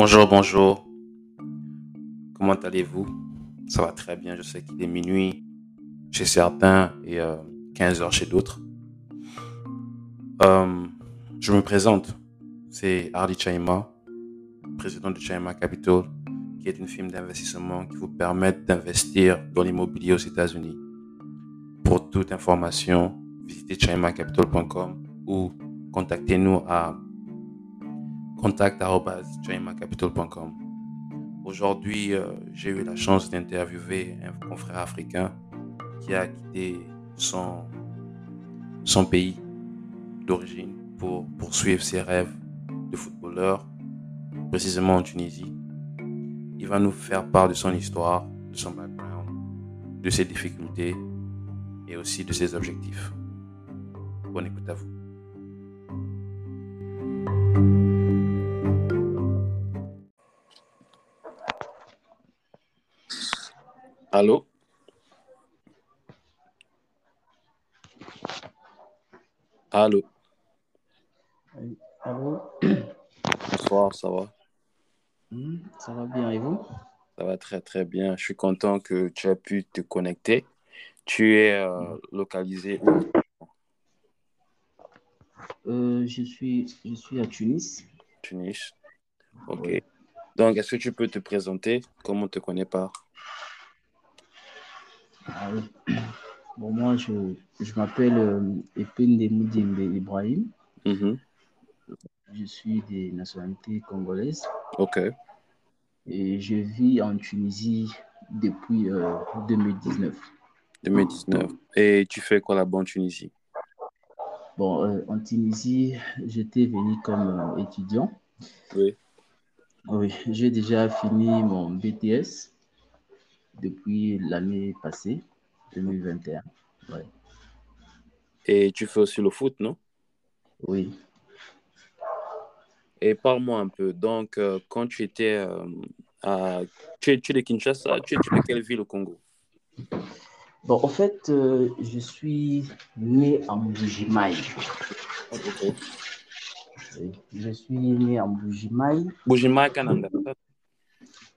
Bonjour, bonjour. Comment allez-vous? Ça va très bien. Je sais qu'il est minuit chez certains et 15 euh, heures chez d'autres. Euh, je me présente. C'est Hardy Chaima, président de Chaima Capital, qui est une firme d'investissement qui vous permet d'investir dans l'immobilier aux États-Unis. Pour toute information, visitez chaimacapital.com ou contactez-nous à contact.capital.com. Aujourd'hui, euh, j'ai eu la chance d'interviewer un confrère africain qui a quitté son, son pays d'origine pour poursuivre ses rêves de footballeur, précisément en Tunisie. Il va nous faire part de son histoire, de son background, de ses difficultés et aussi de ses objectifs. Bonne écoute à vous. Allô? Allô? Allô? Bonsoir, ça va? Hmm, Ça va bien et vous? Ça va très très bien. Je suis content que tu aies pu te connecter. Tu es euh, localisé où? Euh, je, suis, je suis à Tunis. Tunis. Ok. Donc, est-ce que tu peux te présenter? Comment on te connaît pas? Ah Bon, moi, je, je m'appelle euh, Epende Ibrahim. Mhm. Je suis des nationalités congolaises. Ok. Et je vis en Tunisie depuis 2019. Euh, 2019. Et tu fais quoi là-bas en Tunisie? Bon, euh, en Tunisie, j'étais venu comme étudiant. Oui. Oui, j'ai déjà fini mon BTS depuis l'année passée, 2021. Et tu fais aussi le foot, non? Oui. Et parle-moi un peu. Donc, euh, quand tu étais euh, à. Tu es, de Kinshasa, tu es, de quelle ville au Congo? Bon, en fait, euh, je suis né en Bougimaï. Je suis né en Bougimaï. Bougimaï, Kananga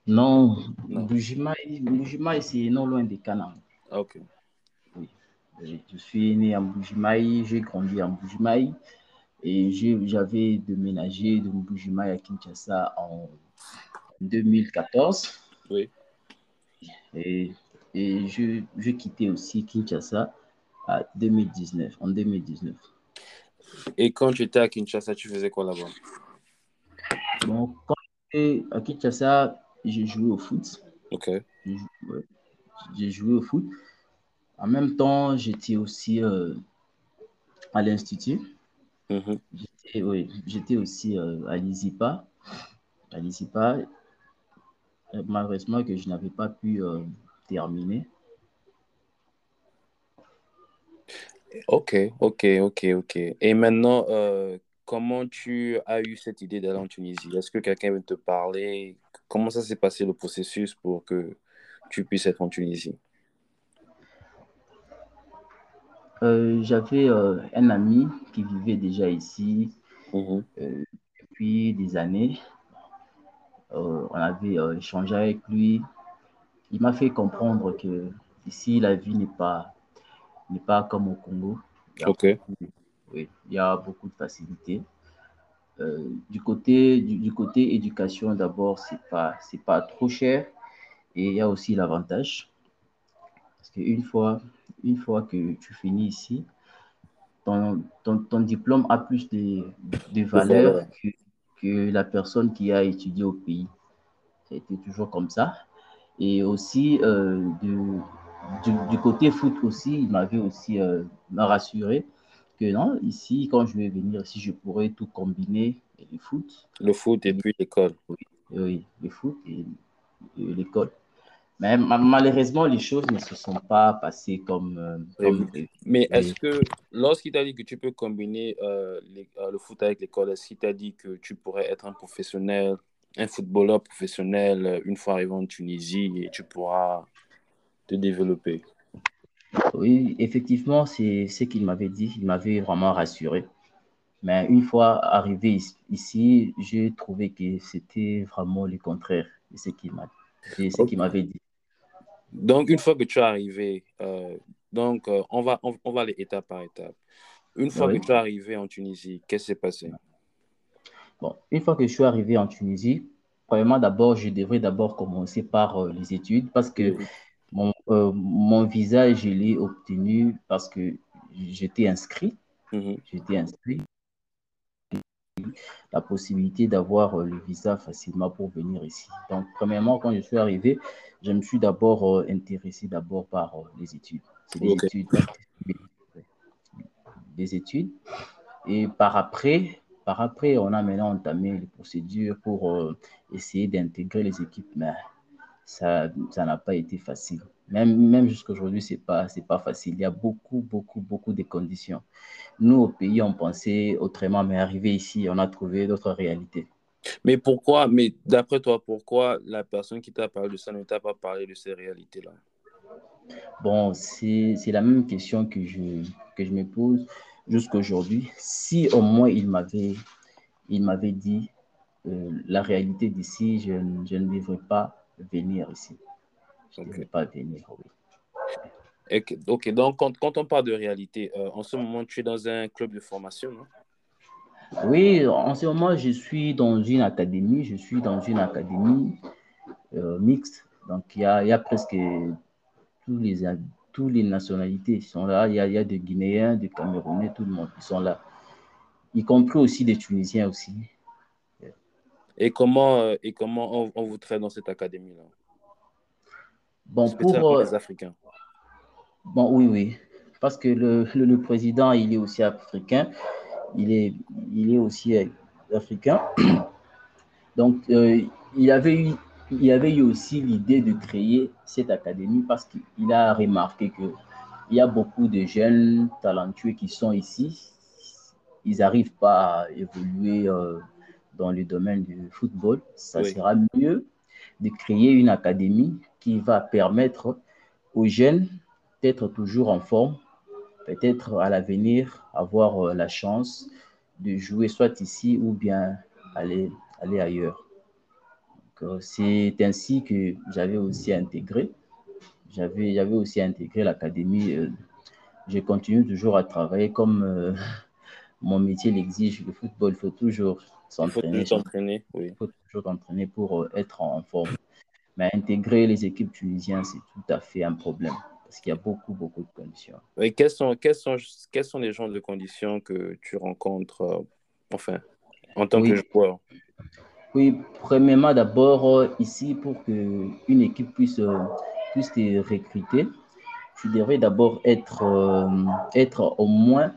non, non. Bougimaï, c'est non loin de Canaan. Ok. Oui. Je suis né en Bougimaï, j'ai grandi en Bougimaï et j'avais déménagé de Bougimaï à Kinshasa en 2014. Oui. Et, et je, je quittais aussi Kinshasa à 2019, en 2019. Et quand tu étais à Kinshasa, tu faisais quoi là-bas? Bon, quand j'étais à Kinshasa, j'ai joué au foot. Ok. J'ai joué au foot. En même temps, j'étais aussi euh, à l'Institut. Mm Oui, j'étais aussi euh, à l'ISIPA. À l'ISIPA. Euh, malheureusement que je n'avais pas pu terminer. Ok, ok, ok, ok. Et maintenant, comment tu as eu cette idée d'aller en Tunisie? Est-ce que quelqu'un veut te parler? Comment ça s'est passé le processus pour que tu puisses être en Tunisie? Euh, J'avais euh, un ami qui vivait déjà ici mhm. euh, depuis des années. on avait échangé avec lui. Il m'a fait comprendre que ici, la vie n'est pas, n'est pas comme au Congo. ok. oui, il y a beaucoup de facilités. Euh, du, côté, du, côté éducation, d'abord, ce n'est pas, pas trop cher. Et il y a aussi l'avantage. Parce qu'une fois, une fois que tu finis ici, ton, ton, diplôme a plus de, de valeur que, que, la personne qui a étudié au pays. Ça a été toujours comme ça. Et aussi, euh, du, du, côté foot aussi, il m'avait aussi euh, rassuré non, ici, quand je vais venir, si je pourrais tout combiner, le foot. Le foot et puis l'école. Oui, oui, le foot et, l'école. Mais malheureusement, les choses ne se sont pas passées comme. Euh, mais est-ce que, lorsqu'il t'a dit que tu peux combiner euh, euh, le foot avec l'école, est-ce qu'il t'a dit que tu pourrais être un professionnel, un footballeur professionnel une fois arrivé en Tunisie et tu pourras te développer? Oui, effectivement, c'est ce qu'il m'avait dit. Il m'avait vraiment rassuré. Mais une fois arrivé ici, j'ai trouvé que c'était vraiment le contraire de ce qu'il m'avait dit. Donc, une fois que tu es arrivé, euh, donc, euh, on, va, on, va aller étape par étape. Une fois que tu es arrivé en Tunisie, qu'est-ce qui s'est passé? Bon, une fois que je suis arrivé en Tunisie, premièrement, d'abord, je devrais d'abord commencer par euh, les études parce que mon, mon visa, je l'ai obtenu parce que j'étais inscrit. Mhm. J'étais inscrit la possibilité d'avoir euh, le visa facilement pour venir ici. Donc, premièrement, quand je suis arrivé, je me suis d'abord euh, intéressé d'abord par euh, les études. C'est des études, des études. Et par après, par après, on a maintenant entamé les procédures pour essayer d'intégrer les équipes, mais ça n'a pas été facile. Même, même jusqu'à aujourd'hui, ce n'est pas, pas facile. Il y a beaucoup, beaucoup, beaucoup de conditions. Nous, au pays, on pensait autrement, mais arrivé ici, on a trouvé d'autres réalités. Mais pourquoi, mais d'après toi, pourquoi la personne qui t'a parlé de ça ne t'a pas parlé de ces réalités-là? Bon, c'est la même question que je, que je me pose jusqu'à aujourd'hui. Si au moins il m'avait dit euh, la réalité d'ici, je, je ne devrais pas venir ici. Je ne pas venir, oui. ok, donc quand, quand, on parle de réalité, euh, en ce moment, tu es dans un club de formation, non? Oui, en ce moment, je suis dans une académie. Je suis dans une académie euh, mixte. Donc, il y a, y a, presque tous les, tous les nationalités qui sont là. Il y a, y a des Guinéens, des Camerounais, tout le monde qui sont là. Y compris aussi des Tunisiens aussi. Et comment, euh, et comment on, on vous traite dans cette académie-là? Bon, pour euh, les Africains. Bon, oui, oui. Parce que le, le, président, il est aussi africain. Il est, il est aussi africain. Donc, euh, il, avait eu, il avait eu aussi l'idée de créer cette académie parce qu'il a remarqué qu'il y a beaucoup de jeunes talentueux qui sont ici. Ils n'arrivent pas à évoluer euh, dans le domaine du football. Ça sera mieux de créer une académie qui va permettre aux jeunes d'être toujours en forme, peut-être à l'avenir avoir euh, la chance de jouer soit ici ou bien aller, aller ailleurs. Euh, c'est ainsi que j'avais aussi intégré. J'avais, j'avais aussi intégré l'académie. Euh, je continue toujours à travailler comme mon métier l'exige. Le football, il faut toujours s'entraîner. Il faut s'entraîner, oui. Il faut toujours s'entraîner pour être en forme. Mais intégrer les équipes tunisiennes, c'est tout à fait un problème parce qu'il y a beaucoup, beaucoup de conditions. Et quelles sont, quelles sont, quelles sont les genres de conditions que tu rencontres, euh, enfin, en tant que joueur? Oui, premièrement, d'abord, euh, ici, pour qu'une équipe puisse, euh, puisse te recruter, tu devrais d'abord être, être au, moins,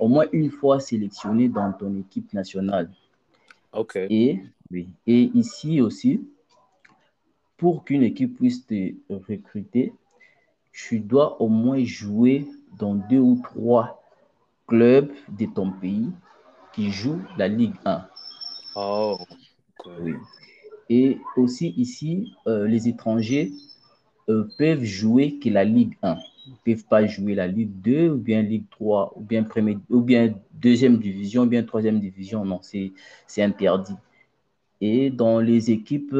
au moins une fois sélectionné dans ton équipe nationale. OK. Et, oui, et ici aussi, pour qu'une équipe puisse te recruter, tu dois au moins jouer dans deux ou trois clubs de ton pays qui jouent la Ligue 1. Oh, oui. Et aussi ici, euh, les étrangers euh, peuvent jouer que la Ligue 1. Ils ne peuvent pas jouer la Ligue 2 ou bien Ligue 3 ou bien, première, ou bien deuxième division ou bien troisième division. Non, c'est interdit. Et dans les équipes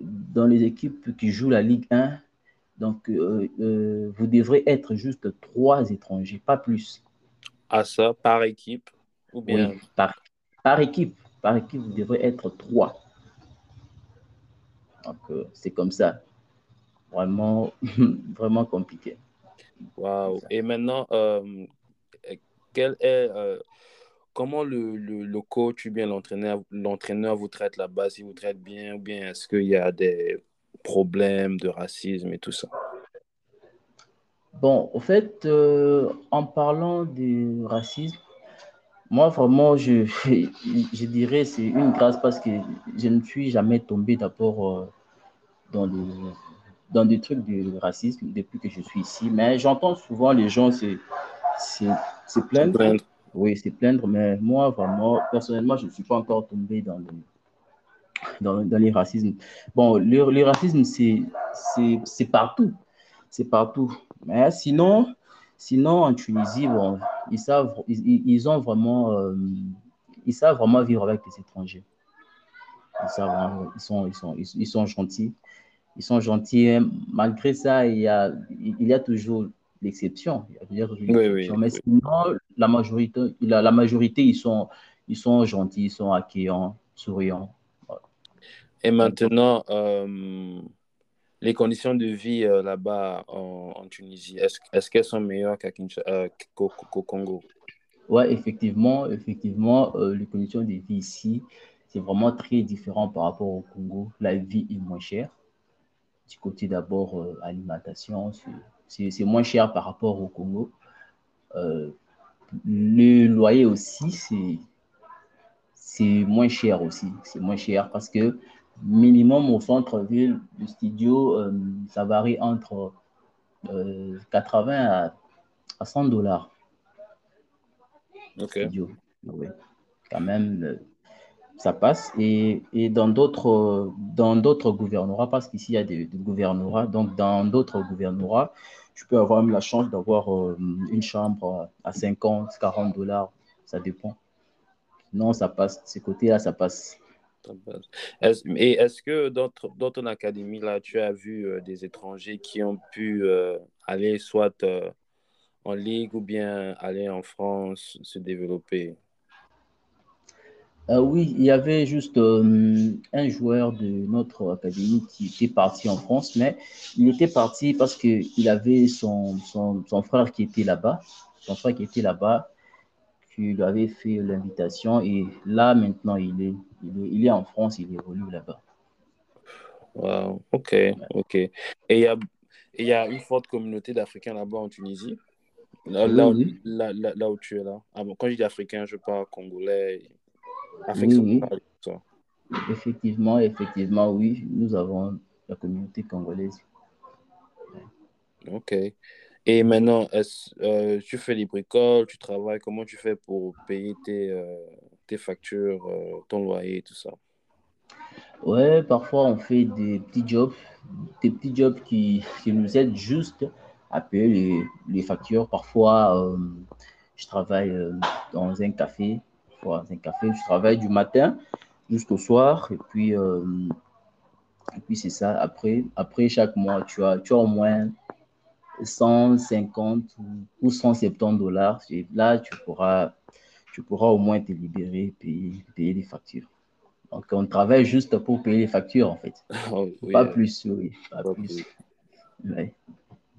dans les équipes qui jouent la Ligue 1, donc euh, euh, vous devrez être juste trois étrangers, pas plus. À ça, par équipe ou bien oui, par, par, équipe. Par équipe, vous devrez être trois. Donc euh, c'est comme ça. Vraiment, vraiment compliqué. Waouh. Et maintenant, quel est comment le, le, coach ou bien l'entraîneur, l'entraîneur vous traite là-bas, s'il vous traite bien, ou bien est-ce qu'il y a des problèmes de racisme et tout ça? Bon, au fait, euh, en parlant du racisme, moi, vraiment, je, je dirais c'est une grâce parce que je ne suis jamais tombé d'abord euh, dans, le, dans des trucs de racisme depuis que je suis ici. Mais j'entends souvent les gens se, se, se plaindre. Oui, c'est plaindre, mais moi, vraiment, personnellement, je ne suis pas encore tombé dans, dans, dans les racismes. Bon, le, racisme, c'est partout. C'est partout. Mais sinon, sinon, en Tunisie, bon, ils savent, ils, ont vraiment, euh, ils savent vraiment vivre avec les étrangers. Ils, savent, ils, sont, ils, sont, ils, sont gentils. Ils sont gentils. Hein. Malgré ça, il y a, il y a toujours l'exception. Oui, oui, Mais sinon, la majorité, la, la majorité ils, sont, ils sont gentils, ils sont accueillants, souriants. Et maintenant, euh, les conditions de vie euh, là-bas en, Tunisie, est-ce qu'elles sont meilleures euh, qu'au Congo? Oui, effectivement, effectivement les conditions de vie ici, c'est vraiment très différent par rapport au Congo. La vie est moins chère. Du côté d'abord alimentation, c'est moins cher par rapport au Congo. le loyer aussi, c'est moins cher aussi. C'est moins cher parce que minimum au centre-ville du studio, euh, ça varie entre 80 euh, à, 100 dollars. Ok. Quand même, euh, ça passe. Et, et dans d'autres dans d'autres gouvernorats, parce qu'ici, il y a des, gouvernorats, donc dans d'autres gouvernorats, tu peux avoir la chance d'avoir une chambre à 50, 40 dollars, ça dépend. Non, ça passe. Ces côtés-là, ça passe. Et est-ce que dans, ton académie, là, tu as vu euh, des étrangers qui ont pu euh, aller soit euh, en Ligue ou bien aller en France se développer? Oui, il y avait juste un joueur de notre académie qui était parti en France, mais il était parti parce qu'il avait son, son, son frère qui était là-bas. Son frère qui était là-bas lui avais fait l'invitation et là, maintenant, il est, il est, en France, il évolue là-bas. Wow, ok, ok. Et il y a, y a une forte communauté d'Africains là-bas en Tunisie? Là, là, où tu es là. Ah quand je dis africain, je parle congolais, africain. Effectivement, effectivement, oui, nous avons la communauté congolaise. Ok. Et maintenant, euh, tu fais les bricoles, tu travailles, comment tu fais pour payer tes, euh, tes factures, euh, ton loyer, tout ça? Ouais, parfois on fait des petits jobs, des petits jobs qui, qui nous aident juste à payer les, les factures. Parfois, je travaille dans un café, dans un café, je travaille du matin jusqu'au soir, et puis, et puis c'est ça. Après, après chaque mois, tu as, tu as au moins 150 ou 170 dollars. Là, tu pourras, tu pourras au moins te libérer, payer, payer les factures. Donc, on travaille juste pour payer les factures, en fait. Oh, pas plus, oui. Pas, plus.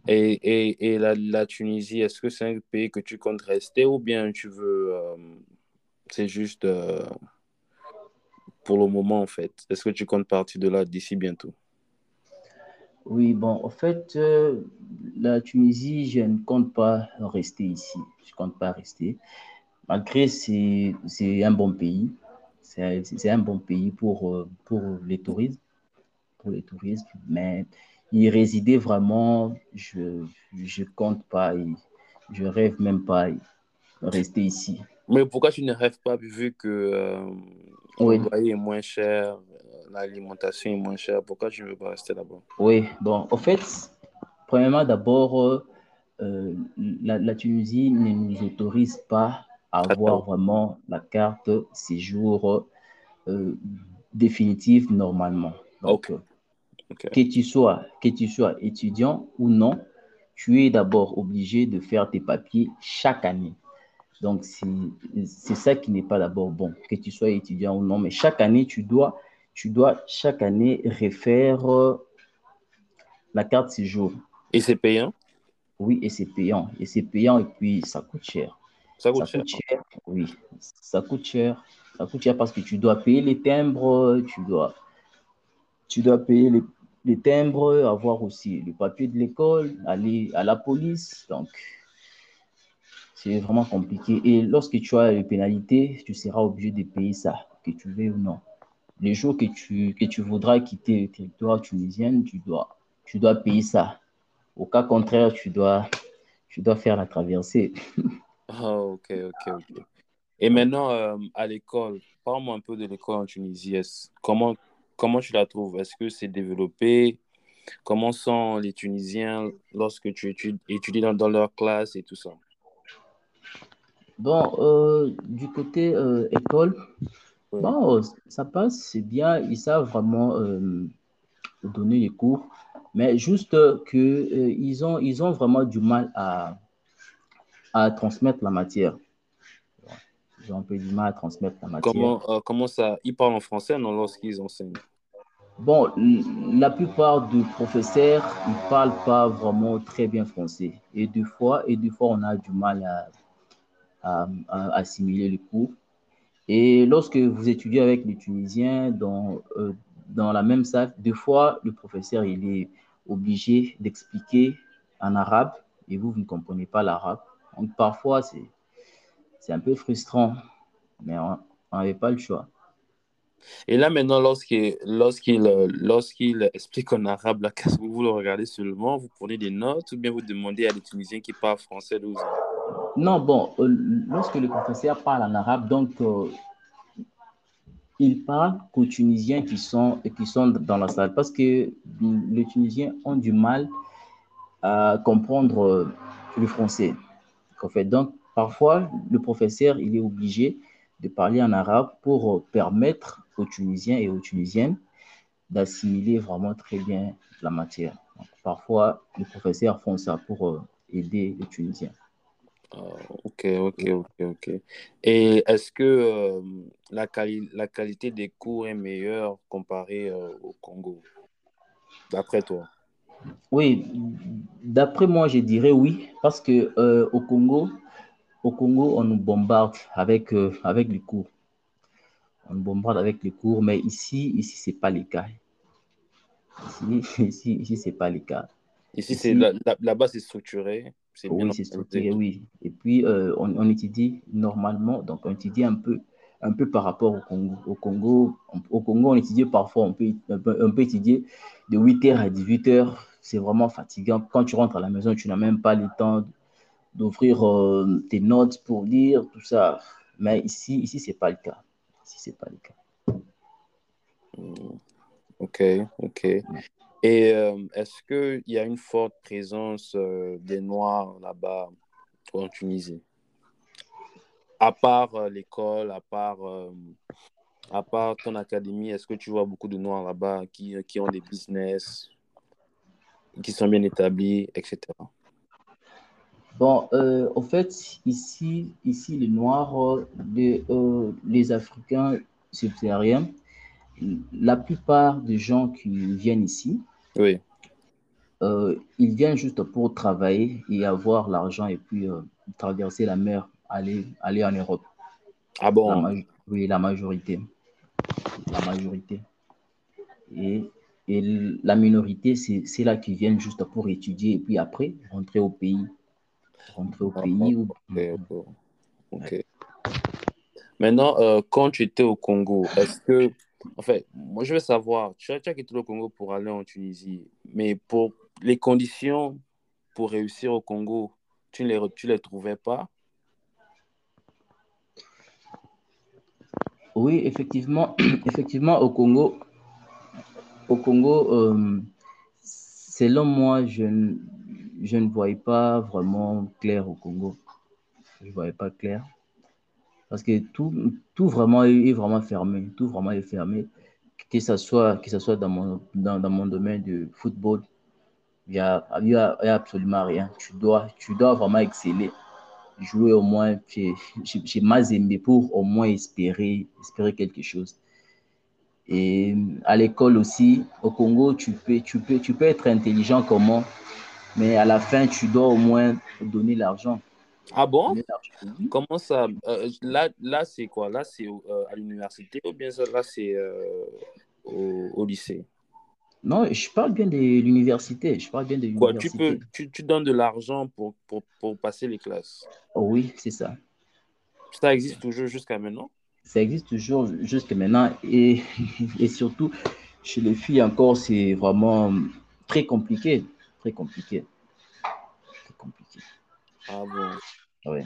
Et, et, et la, la, Tunisie, est-ce que c'est un pays que tu comptes rester ou bien tu veux. Euh, c'est juste euh, pour le moment, en fait. Est-ce que tu comptes partir de là d'ici bientôt? Oui, bon, en fait, euh, la Tunisie, je ne compte pas rester ici. Je ne compte pas rester. Malgré c'est un bon pays. C'est un bon pays pour, euh, pour les touristes. Pour les touristes. Mais y résider vraiment, je ne compte pas. je rêve même pas rester ici. Mais pourquoi tu ne rêves pas vu que euh, le loyer est moins cher, l'alimentation est moins chère. Pourquoi tu ne veux pas rester là-bas? Oui, bon, en fait, premièrement, d'abord, euh, euh, la, Tunisie ne nous autorise pas à avoir vraiment la carte séjour euh, définitive normalement. Donc, Que, tu sois, que tu sois étudiant ou non, tu es d'abord obligé de faire tes papiers chaque année. Donc, c'est ça qui n'est pas d'abord bon, que tu sois étudiant ou non, mais chaque année, tu dois tu dois chaque année refaire euh, la carte séjour. Et c'est payant? Oui, et c'est payant. Et c'est payant et puis ça coûte cher. Ça coûte, cher. Oui, ça coûte cher. Ça coûte cher parce que tu dois payer les timbres, tu dois, tu dois payer les, les timbres, avoir aussi le papier de l'école, aller à la police. Donc, c'est vraiment compliqué. Et lorsque tu as les pénalités, tu seras obligé de payer ça, que tu veux ou non les jours que tu, que tu voudras quitter le territoire tunisien, tu dois, tu dois payer ça. Au cas contraire, tu dois, tu dois faire la traversée. Oh, ok, ok, ok. Et maintenant, euh, à l'école, parle-moi un peu de l'école en Tunisie. Comment, comment tu la trouves? Est-ce que c'est développé? Comment sont les Tunisiens lorsque tu étudies, dans, leur classe et tout ça? Bon, euh, du côté euh, école, bon, ça passe, c'est bien, ils savent vraiment euh, donner les cours, mais juste que euh, ils ont, ils ont vraiment du mal à, à transmettre la matière. Ils ont un peu du mal à transmettre la matière. Comment, euh, comment ça Ils parlent en français, non, lorsqu'ils enseignent? Bon, la plupart des professeurs, ils parlent pas vraiment très bien français. Et des fois, et des fois, on a du mal à, à- assimiler les cours. Et lorsque vous étudiez avec les Tunisiens dans, euh, dans la même salle, des fois, le professeur, il est obligé d'expliquer en arabe et vous, vous ne comprenez pas l'arabe. Donc, parfois, c'est, un peu frustrant, mais on n'avait pas le choix. Et là, maintenant, lorsqu'il euh, lorsqu'il explique en arabe, qu'est-ce que vous le regardez seulement, vous prenez des notes ou bien vous demandez à des Tunisiens qui parlent français de vous? Non, bon, euh, lorsque le professeur parle en arabe, donc, euh, il parle qu'aux Tunisiens qui sont, qui sont dans la salle parce que les Tunisiens ont du mal à comprendre euh, le français. En fait, donc, parfois, le professeur, il est obligé de parler en arabe pour permettre aux Tunisiens et aux Tunisiennes d'assimiler vraiment très bien la matière. Parfois, les professeurs font ça pour aider les Tunisiens. Ah, ok, ok, ok, ok. Et est-ce que euh, la, quali- la qualité des cours est meilleure comparée euh, au Congo, d'après toi? Oui, d'après moi, je dirais oui, parce que euh, au Congo, au Congo, on nous bombarde avec, avec les cours. On nous bombarde avec les cours, mais ici, ici, c'est pas le cas. Ici, ici, ici, c'est pas le cas. Ici, c'est là, là- là-bas, c'est structuré, oui, c'est structuré, oui. Et puis, euh, on, on étudie normalement, donc on étudie un peu, un peu par rapport au Congo. Au Congo, on, au Congo, on étudie parfois, on peut, on peut, on peut étudier de 8h à 18h. C'est vraiment fatigant. Quand tu rentres à la maison, tu n'as même pas le temps d'ouvrir euh, tes notes pour lire, tout ça. Mais ici, ici, c'est pas le cas. Ici, c'est pas le cas. Hmm, Ok, ok. Et euh, est-ce qu'il y a une forte présence euh, des Noirs là-bas en Tunisie? À part euh, l'école, à part, à part ton académie, est-ce que tu vois beaucoup de Noirs là-bas qui, qui ont des business, qui sont bien établis, etc. Bon, en fait, ici, ici, les Noirs, les, les Africains subsahariens, la plupart des gens qui viennent ici, Oui. euh, ils viennent juste pour travailler et avoir l'argent et puis euh, traverser la mer, aller, aller en Europe. Ah bon? oui, la majorité. La majorité. Et, et la minorité, c'est là qu'ils viennent juste pour étudier et puis après rentrer au pays. Rentrer au Ah, pays. Ou... ok, ok. ok. Maintenant, euh, quand tu étais au Congo, est-ce que, en fait, moi je veux savoir, tu as, quitté le Congo pour aller en Tunisie, mais pour les conditions pour réussir au Congo, tu ne les, tu les trouvais pas? Oui, effectivement, effectivement, au Congo, au Congo, euh, selon moi, je, je ne voyais pas vraiment clair au Congo. Je ne voyais pas clair. Parce que tout, tout vraiment est, vraiment fermé. Tout vraiment est fermé. Que ce soit, que soit dans mon, dans, dans mon domaine de football, il n'y a, a, absolument rien. Tu dois, tu dois vraiment exceller. Jouer au moins chez, chez, chez pour au moins espérer, espérer quelque chose. Et à l'école aussi, au Congo, tu peux, tu peux, tu peux être intelligent comment, mais à la fin, tu dois au moins donner l'argent. Ah bon? Oui. Comment ça? euh, là, là c'est quoi? Là, c'est euh, à l'université ou bien ça, là, c'est euh, au, au lycée? Non, je parle bien de l'université. Je parle bien de Quoi, tu peux, tu, tu donnes de l'argent pour, pour, pour passer les classes? Oh oui, c'est ça. Ça existe toujours jusqu'à maintenant? Ça existe toujours jusque maintenant. Et, et surtout, chez les filles encore, c'est vraiment très compliqué. Très compliqué. Très compliqué. Ah bon? Ouais.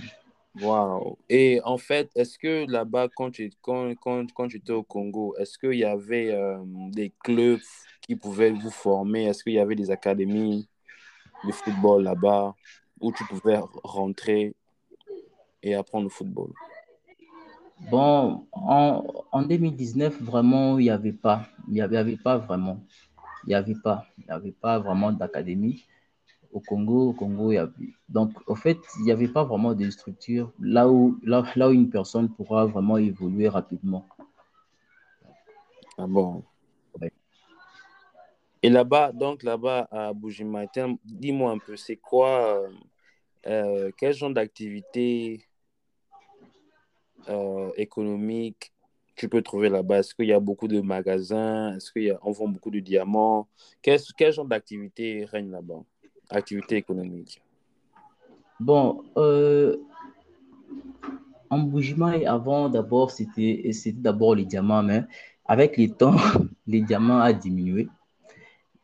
Wow. Et en fait, est-ce que là-bas, quand tu, quand, quand, quand tu étais au Congo, est-ce qu'il y avait euh, des clubs qui pouvaient vous former? Est-ce qu'il y avait des académies de football là-bas où tu pouvais rentrer et apprendre le football? Bon, en, en 2019, vraiment, il n'y avait pas. Il n'y avait, avait, pas vraiment. Il n'y avait pas. Il n'y avait pas vraiment d'académie. Au Congo, au Congo, il y avait... Donc, au fait, il n'y avait pas vraiment de structure là où, là, là où une personne pourra vraiment évoluer rapidement. Ah bon. Ouais. Et là-bas, donc là-bas à Bougimaïten, dis-moi un peu, c'est quoi, euh, euh, quel genre d'activité euh, économique tu peux trouver là-bas? Est-ce qu'il y a beaucoup de magasins? Est-ce qu'on vend beaucoup de diamants? Quel, quel genre d'activité règne là-bas? Activité économique. Bon, euh, en Bougimaï, avant, d'abord, c'était d'abord les diamants, mais avec le temps, les diamants a diminué.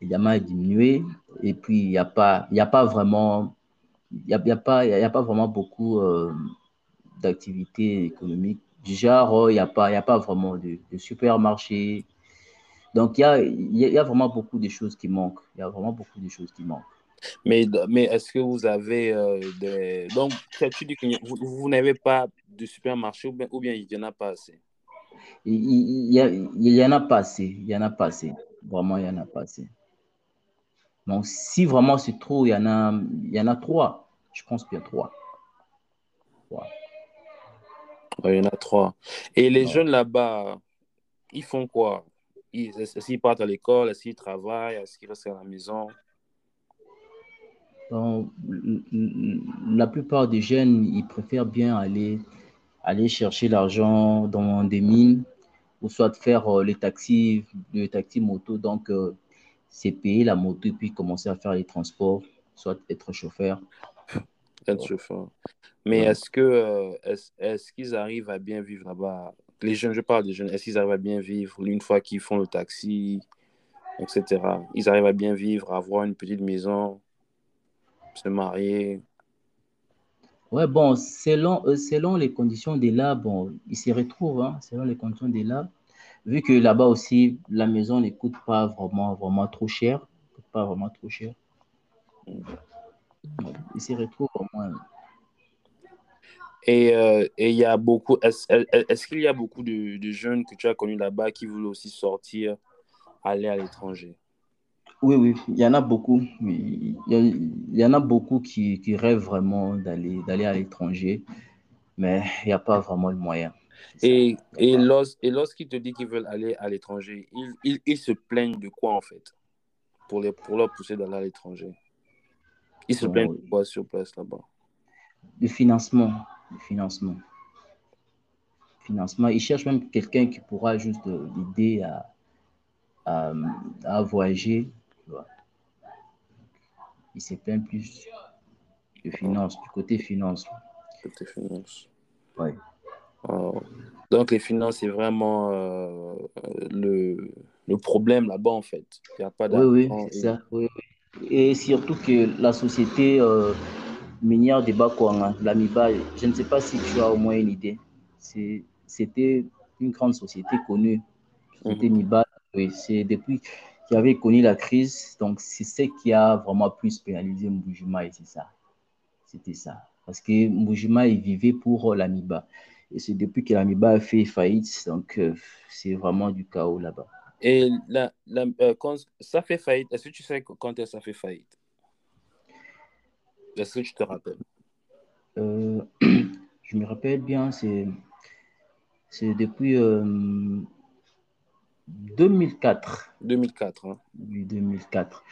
Les diamants a diminué, et puis il n'y a, pas- a pas vraiment, il a, y a pas, vraiment beaucoup euh, d'activités économiques. Du genre, oh, il n'y a pas, a pas vraiment de, de supermarché. Donc, il y a, y a vraiment beaucoup de choses qui manquent. Il y a vraiment beaucoup de choses qui manquent. Mais, mais est-ce que vous avez euh, des... Donc, tu dis que vous, vous n'avez pas de supermarché ou bien, ou bien il n'y en a pas assez? Il, il, il y a- il y en a pas assez. Il y en a pas assez. Vraiment, il y en a pas assez. Donc, si vraiment c'est trop, il y en a, il y en a trois. Je pense qu'il y a trois. Trois. Ouais, Il y en a trois. Et les Ouais. jeunes là-bas, ils font quoi? Est-ce qu'ils partent à l'école? Est-ce qu'ils travaillent? Est-ce qu'ils restent à la maison? Donc, la plupart des jeunes, ils préfèrent bien aller, aller chercher l'argent dans des mines ou soit faire euh, les taxis, le taxi moto. Donc, euh, c'est payer la moto et puis commencer à faire les transports, soit être chauffeur. être chauffeur. Mais Ouais. est-ce que euh, est-ce, qu'ils arrivent à bien vivre là-bas? Les jeunes, je parle des jeunes, est-ce qu'ils arrivent à bien vivre une fois qu'ils font le taxi, etc. Ils arrivent à bien vivre, à avoir une petite maison, se marier. Ouais, bon, selon, euh, selon les conditions de là, bon, ils s'y retrouvent, hein, selon les conditions de là. Vu que là-bas aussi, la maison ne coûte pas vraiment, vraiment trop cher, ne coûte pas vraiment trop cher. Ouais, Ils s'y retrouvent au moins. Et euh, et il y a beaucoup, est-ce, est-ce qu'il y a beaucoup de, de jeunes que tu as connus là-bas qui voulaient aussi sortir, aller à l'étranger? Oui, oui, il y en a beaucoup. Il y, a- il y en a beaucoup qui, qui rêvent vraiment d'aller, d'aller à l'étranger, mais il n'y a pas vraiment le moyen. C'est ça. Et, Il y a et, pas- et lorsqu'ils te disent qu'ils veulent aller à l'étranger, ils, ils, ils se plaignent de quoi en fait? Pour, les, pour leur pousser d'aller à l'étranger Ils se Bon, plaignent de quoi sur place là-bas? Le financement, le financement, financement. Ils cherchent même quelqu'un qui pourra juste euh, l'aider à, à, à voyager. Tu vois. Ils se plaignent plus de finance, du côté finance. côté finance. Ouais. Oh. Donc les finances, c'est vraiment euh, le, le problème là-bas en fait. Il n'y a pas Oui, oui, d'argent. c'est et- ça. oui, oui. Et surtout que la société euh, minière de Bakwanga, l'Amiba, je ne sais pas si tu as au moins une idée. C'était une grande société connue. C'était Mhm. Miba. Oui, c'est depuis qu'il avait connu la crise. Donc, c'est ce qui a vraiment plus pénalisé Mbujima et c'est ça. C'était ça. Parce que Mbujima, il vivait pour l'Amiba. Et c'est depuis que l'Amiba a fait faillite. Donc, euh, c'est vraiment du chaos là-bas. Et la, la- euh, quand ça fait faillite, est-ce que tu sais quand ça fait faillite? Est-ce que tu te rappelles? Euh, je me rappelle bien, c'est c'est depuis 2004. 2004. hein. Oui, 2004.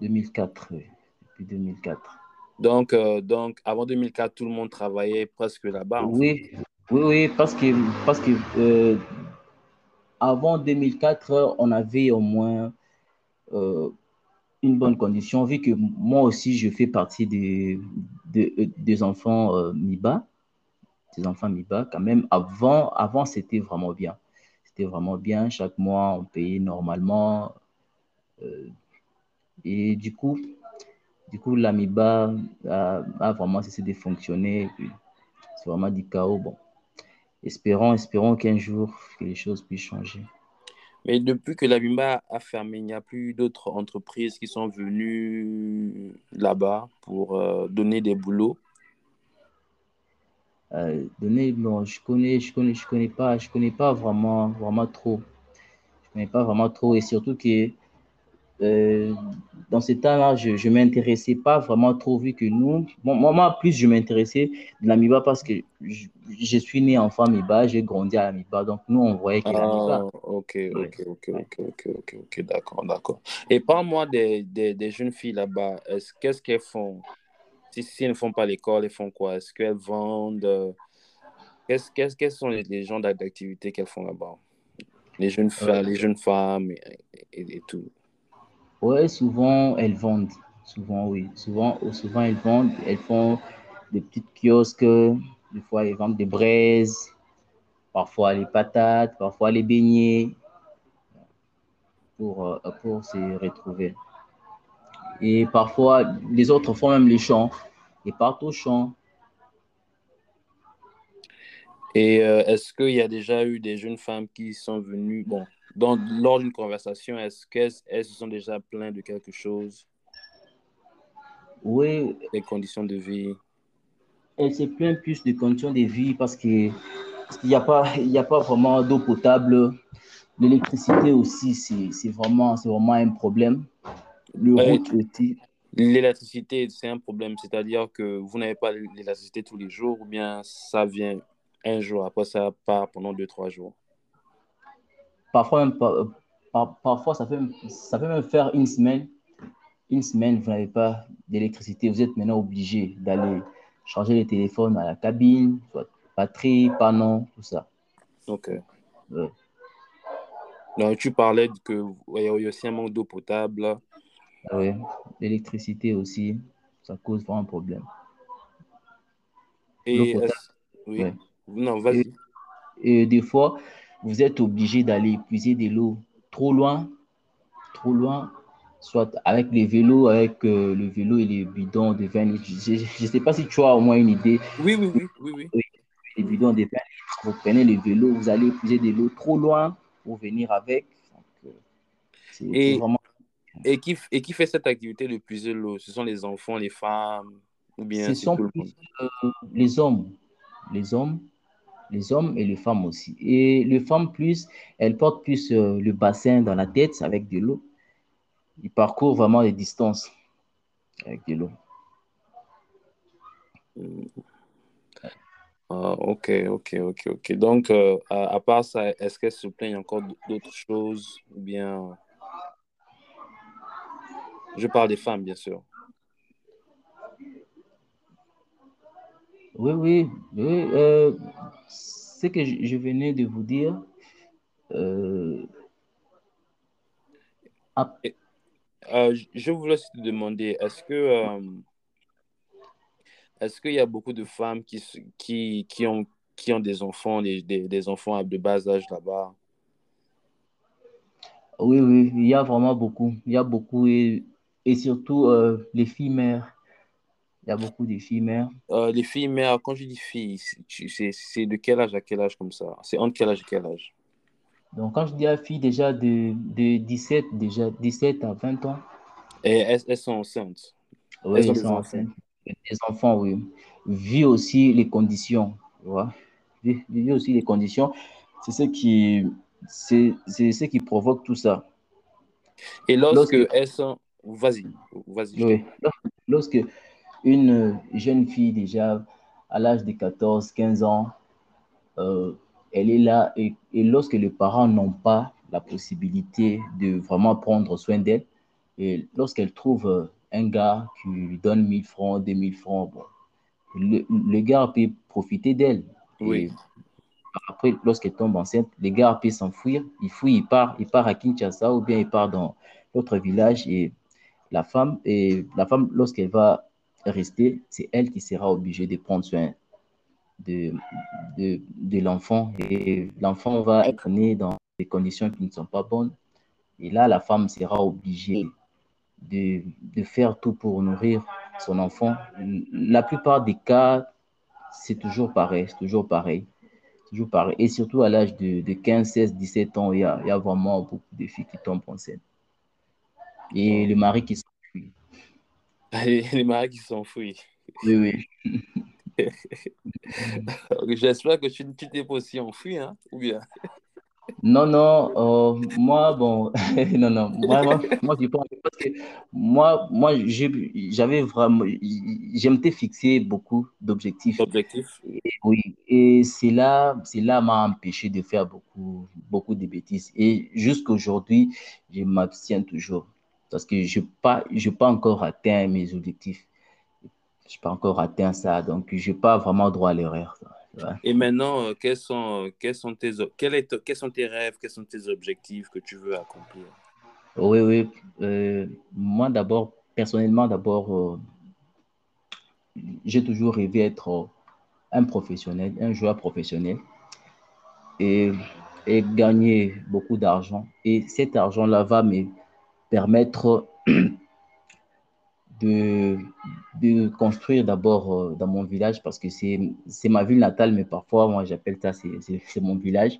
2004, oui. Depuis 2004. Donc, euh, donc, avant 2004, tout le monde travaillait presque là-bas fait. Oui, oui, oui, parce que, parce que euh, avant 2004, on avait au moins euh, une bonne condition, vu que moi aussi, je fais partie des, des, des enfants MIBA, des enfants MIBA, quand même, avant, avant c'était vraiment bien. C'était vraiment bien. Chaque mois, on payait normalement. euh, et du coup, du coup l'AMIBA a, vraiment cessé de fonctionner. C'est vraiment du chaos. Bon, espérons, espérons qu'un jour, les choses puissent changer. Mais depuis que la Bimba a fermé, il n'y a plus d'autres entreprises qui sont venues là-bas pour euh, donner des boulots. Euh, donner, bon, je connais, je connais, je connais pas, je connais pas vraiment, vraiment trop. Je connais pas vraiment trop et surtout que euh, dans ce temps-là, je ne m'intéressais pas vraiment trop vu que nous, bon, moi, plus je m'intéressais de l'amiba parce que je, je, suis né enfant amiba, j'ai grandi à l'amiba, donc nous, on voyait que l'amiba. Ah, ok, ok, ok, ok, ok, ok, ok, d'accord, d'accord. Et parle-moi des, des, des, jeunes filles là-bas, qu'est-ce qu'elles font? Si, si, elles ne font pas l'école, elles font quoi? Est-ce qu'elles vendent Qu'est-ce, qu'est-ce, Quels sont les, les genres d'activités qu'elles font là-bas? Les jeunes, euh, les jeunes femmes et, et, et tout Ouais, souvent elles vendent. Souvent, oui. Souvent, souvent elles vendent. Elles font des petites kiosques. Des fois, elles vendent des braises. Parfois les patates. Parfois les beignets. Pour, euh, pour se retrouver. Et parfois, les autres font même les champs. Ils partent au champ. Et euh, est-ce qu'il y a déjà eu des jeunes femmes qui sont venues, bon, dans, lors d'une conversation, est-ce qu'elles se sont déjà plaintes de quelque chose? Oui. Des conditions de vie? Elles se plaignent plus des conditions de vie parce qu'il n'y a, pas, a pas vraiment d'eau potable. L'électricité aussi, c'est vraiment, vraiment un problème. Le route aussi. L'électricité, c'est un problème, c'est-à-dire que vous n'avez pas l'électricité tous les jours ou bien ça vient un jour, après ça part pendant deux, trois jours Parfois, même, par, parfois ça, peut, ça peut même faire une semaine. Une semaine, vous n'avez pas d'électricité. Vous êtes maintenant obligé d'aller changer les téléphones à la cabine, soit batterie, panneau, tout ça. Ok. Ouais. Tu parlais qu'il y a aussi un manque d'eau potable. Oui, l'électricité aussi, ça cause vraiment un problème. Et oui. Ouais. Non, vas-y. Et, et, des fois, vous êtes obligé d'aller puiser de l'eau trop loin, trop loin, soit avec les vélos, avec euh, le vélo et les bidons de 20 litres. Je ne sais pas si tu as au moins une idée. Oui, oui, oui. oui, oui. oui les bidons de 20 litres, vous prenez le vélo, vous allez puiser de l'eau trop loin pour venir avec. Donc, euh, et, vraiment... et, qui, et qui fait cette activité de puiser l'eau Ce sont les enfants, les femmes ou bien Ce sont plus, euh, les hommes. Les hommes les hommes et les femmes aussi. Et les femmes plus, elles portent plus euh, le bassin dans la tête avec de l'eau. Ils parcourent vraiment les distances avec de l'eau. Ah, ok, ok, ok, ok. Donc, euh, à, à, part ça, est-ce qu'elle se plaignent encore d'autres choses ou bien... Je parle des femmes, bien sûr. Oui, oui, oui. Euh, ce que je, venais de vous dire. Euh, à... euh, je voulais te demander, est-ce que est-ce qu'il y a beaucoup de femmes qui, qui, qui, ont, qui ont des enfants, des, des, des enfants de bas âge là-bas? Oui, oui, il y a vraiment beaucoup. Il y a beaucoup et, et surtout euh, les filles mères. Il y a beaucoup de filles mères. Euh, les filles mères, quand je dis filles, c'est de quel âge à quel âge comme ça? C'est entre quel âge et quel âge? Donc, quand je dis à filles, déjà de, de 17, déjà 17 à 20 ans. Et elles, elles sont enceintes Oui, elles, elles sont enceintes. Les enfants, oui. Vu aussi les conditions, tu vois. Vu, vu aussi les conditions, c'est ce qui, c'est ce qui provoque tout ça. Et lorsque, lorsque elles sont... Vas-y, vas-y. Oui. Lorsque une jeune fille déjà à l'âge de 14, 15 ans, euh, elle est là et, et, lorsque les parents n'ont pas la possibilité de vraiment prendre soin d'elle, et lorsqu'elle trouve un gars qui lui donne 1000 francs, 2000 francs, bon, le, le, gars peut profiter d'elle. Oui. Après, lorsqu'elle tombe enceinte, le gars peut s'enfuir, il fuit, il part, il part à Kinshasa ou bien il part dans l'autre village et la femme, et la femme lorsqu'elle va rester, c'est elle qui sera obligée de prendre soin de, de, l'enfant. Et l'enfant va être né dans des conditions qui ne sont pas bonnes. Et là, la femme sera obligée de, de faire tout pour nourrir son enfant. La plupart des cas, c'est toujours pareil, c'est toujours pareil. Toujours pareil. Et surtout à l'âge de, de, 15, 16, 17 ans, il y, a, il y a vraiment beaucoup de filles qui tombent enceintes. Et le mari qui s'enfuit. Les, les maris qui s'enfuient. Oui, oui. J'espère que tu t'es pas aussi enfui, hein, ou bien? Non, non, euh, moi, bon, non, non, moi, moi, moi, je pense que moi, moi, j'ai- j'avais vraiment, j'aimais fixer beaucoup d'objectifs. Objectif? Et Oui, et c'est là m'a empêché de faire beaucoup, beaucoup de bêtises. Et jusqu'à aujourd'hui, je m'abstiens toujours parce que je n'ai pas, j'ai pas encore atteint mes objectifs. Je n'ai pas encore atteint ça, donc je n'ai pas vraiment droit à l'erreur. Et maintenant, euh, quels sont, euh, quels sont tes, o- quel est, quels sont tes rêves, quels sont tes objectifs que tu veux accomplir? Oui, oui. euh, moi, d'abord, personnellement, d'abord, euh, j'ai toujours rêvé être euh, un professionnel, un joueur professionnel et, et gagner beaucoup d'argent. Et cet argent-là va me permettre de, de construire d'abord euh, dans mon village parce que c'est, ma ville natale, mais parfois, moi, j'appelle ça, c'est, mon village.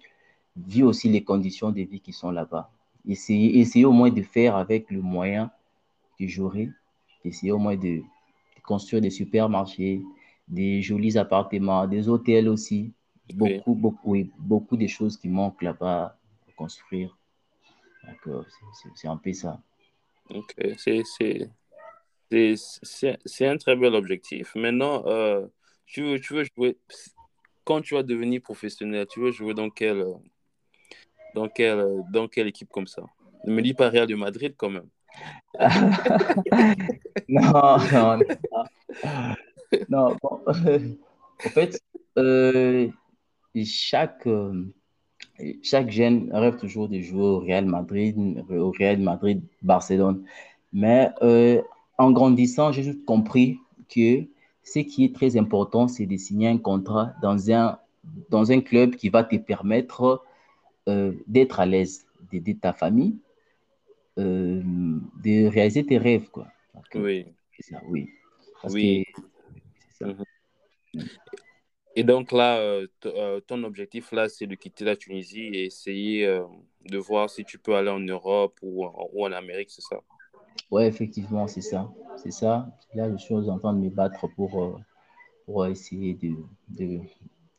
Vu aussi les conditions de vie qui sont là-bas. Essayer, essayer au moins de faire avec le moyen que j'aurai, essayer au moins de, de construire des supermarchés, des jolis appartements, des hôtels aussi. Oui. Beaucoup, beaucoup, oui, beaucoup de choses qui manquent là-bas à construire. Donc, euh, c'est un peu ça. Ok, c'est, un très bel objectif. Maintenant, euh, tu veux, tu veux jouer, quand tu vas devenir professionnel, tu veux jouer dans quelle, dans quelle, dans quelle équipe comme ça? Ne me dis pas Real de Madrid quand même. Non, non, non. bon, en fait, euh, chaque, euh, chaque jeune rêve toujours de jouer au Real Madrid, au Real Madrid, Barcelone. Mais euh, en grandissant, j'ai juste compris que ce qui est très important, c'est de signer un contrat dans un, dans un club qui va te permettre euh, d'être à l'aise, d'aider ta famille, euh, de réaliser tes rêves, quoi. Oui, c'est ça, oui. Parce que oui. c'est ça. Et donc là, euh, euh, ton objectif là, c'est de quitter la Tunisie et essayer euh, de voir si tu peux aller en Europe ou, en- ou en Amérique, c'est ça? Ouais, effectivement, c'est ça. C'est ça. Là, je suis en train de me battre pour, pour essayer de, de,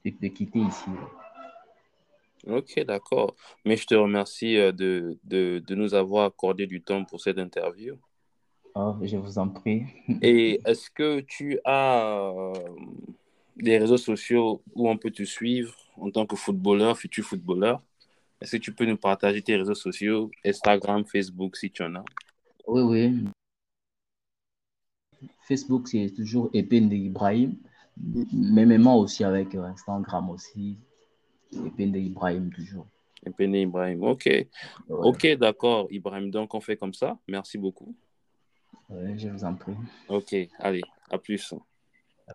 de, de quitter ici. Ok, d'accord. Mais je te remercie de, de, de nous avoir accordé du temps pour cette interview. Ah, je vous en prie. Et est-ce que tu as des réseaux sociaux où on peut te suivre en tant que footballeur, futur footballeur? Est-ce que tu peux nous partager tes réseaux sociaux, Instagram, Facebook, si tu en as? Oui, oui. Facebook, c'est toujours Epende Ibrahim. Mêmement aussi avec euh, Instagram aussi. Epende Ibrahim toujours. Et Pene Ibrahim. Ok. Ouais, Ok, d'accord, Ibrahim. Donc, on fait comme ça. Merci beaucoup. ouais, je vous en prie. Ok, allez, à plus. À.